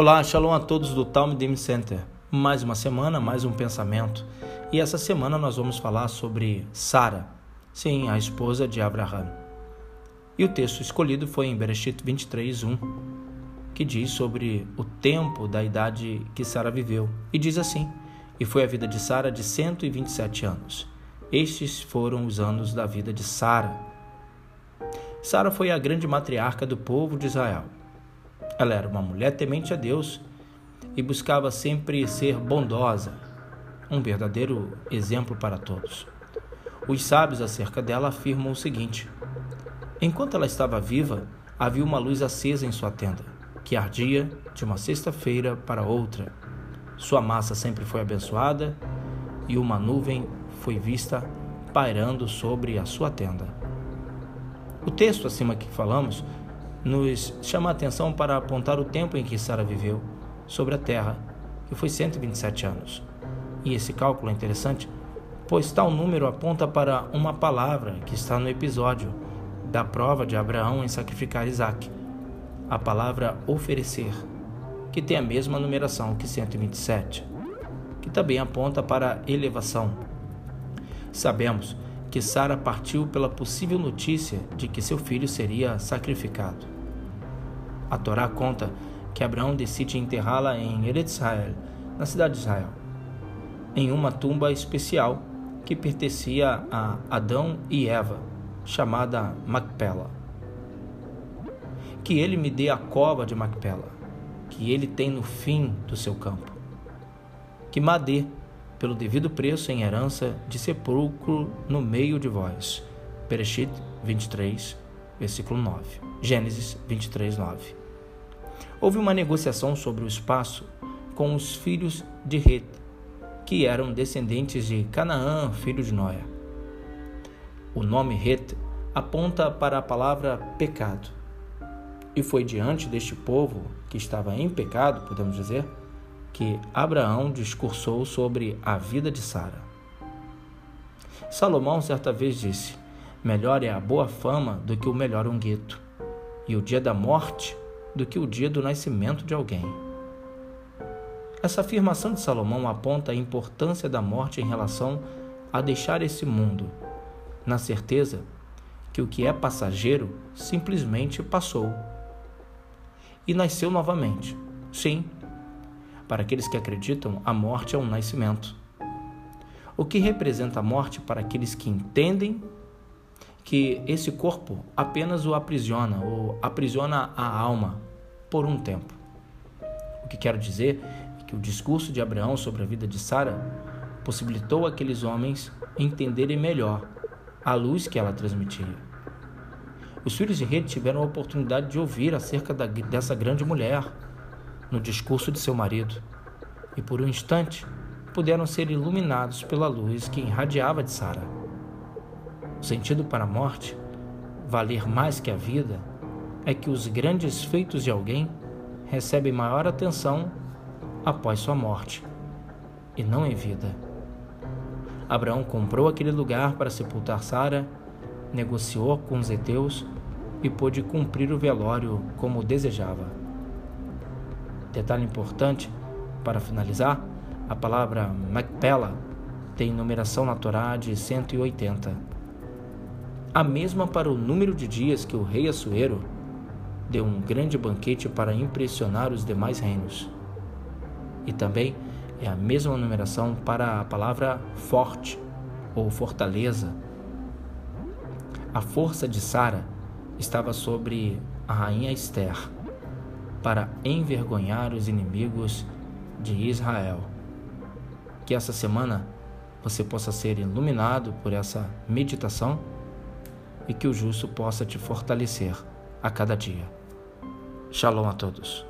Olá, shalom a todos do Talmudim Center. Mais uma semana, mais um pensamento. E essa semana nós vamos falar sobre Sara, sim, a esposa de Abraham. E o texto escolhido foi em Bereshit 23, 1, que diz sobre o tempo da idade que Sara viveu. E diz assim: E foi a vida de Sara de 127 anos. Estes foram os anos da vida de Sara. Sara foi a grande matriarca do povo de Israel. Ela era uma mulher temente a Deus e buscava sempre ser bondosa, um verdadeiro exemplo para todos. Os sábios acerca dela afirmam o seguinte: Enquanto ela estava viva, havia uma luz acesa em sua tenda, que ardia de uma sexta-feira para outra. Sua massa sempre foi abençoada e uma nuvem foi vista pairando sobre a sua tenda. O texto acima que falamos nos chama a atenção para apontar o tempo em que Sara viveu sobre a terra, que foi 127 anos. E esse cálculo é interessante, pois tal número aponta para uma palavra que está no episódio da prova de Abraão em sacrificar Isaac, a palavra oferecer, que tem a mesma numeração que 127, que também aponta para elevação. Sabemos que Sara partiu pela possível notícia de que seu filho seria sacrificado. A Torá conta que Abraão decide enterrá-la em Eretz Israel, na cidade de Israel, em uma tumba especial que pertencia a Adão e Eva, chamada Macpela. Que ele me dê a cova de Macpela, que ele tem no fim do seu campo. Que Madê pelo devido preço em herança de sepulcro no meio de vós. Bereshit 23, versículo 9. Gênesis 23, 9. Houve uma negociação sobre o espaço com os filhos de Het, que eram descendentes de Canaã, filho de Noé. O nome Het aponta para a palavra pecado. E foi diante deste povo que estava em pecado, podemos dizer, que Abraão discursou sobre a vida de Sara. Salomão certa vez disse: Melhor é a boa fama do que o melhor unguento, e o dia da morte do que o dia do nascimento de alguém. Essa afirmação de Salomão aponta a importância da morte em relação a deixar esse mundo, na certeza que o que é passageiro simplesmente passou e nasceu novamente. Sim, para aqueles que acreditam, a morte é um nascimento. O que representa a morte para aqueles que entendem que esse corpo apenas o aprisiona ou aprisiona a alma por um tempo. O que quero dizer é que o discurso de Abraão sobre a vida de Sara possibilitou aqueles homens entenderem melhor a luz que ela transmitia. Os filhos de Rede tiveram a oportunidade de ouvir acerca da, dessa grande mulher no discurso de seu marido, e por um instante puderam ser iluminados pela luz que irradiava de Sara. O sentido para a morte, valer mais que a vida, é que os grandes feitos de alguém recebem maior atenção após sua morte, e não em vida. Abraão comprou aquele lugar para sepultar Sara, negociou com os heteus e pôde cumprir o velório como desejava. Detalhe importante, para finalizar, a palavra Macpela tem numeração na Torá de 180. A mesma para o número de dias que o rei Assuero deu um grande banquete para impressionar os demais reinos. E também é a mesma numeração para a palavra forte ou fortaleza. A força de Sara estava sobre a rainha Esther para envergonhar os inimigos de Israel. Que essa semana você possa ser iluminado por essa meditação e que o justo possa te fortalecer a cada dia. Shalom a todos.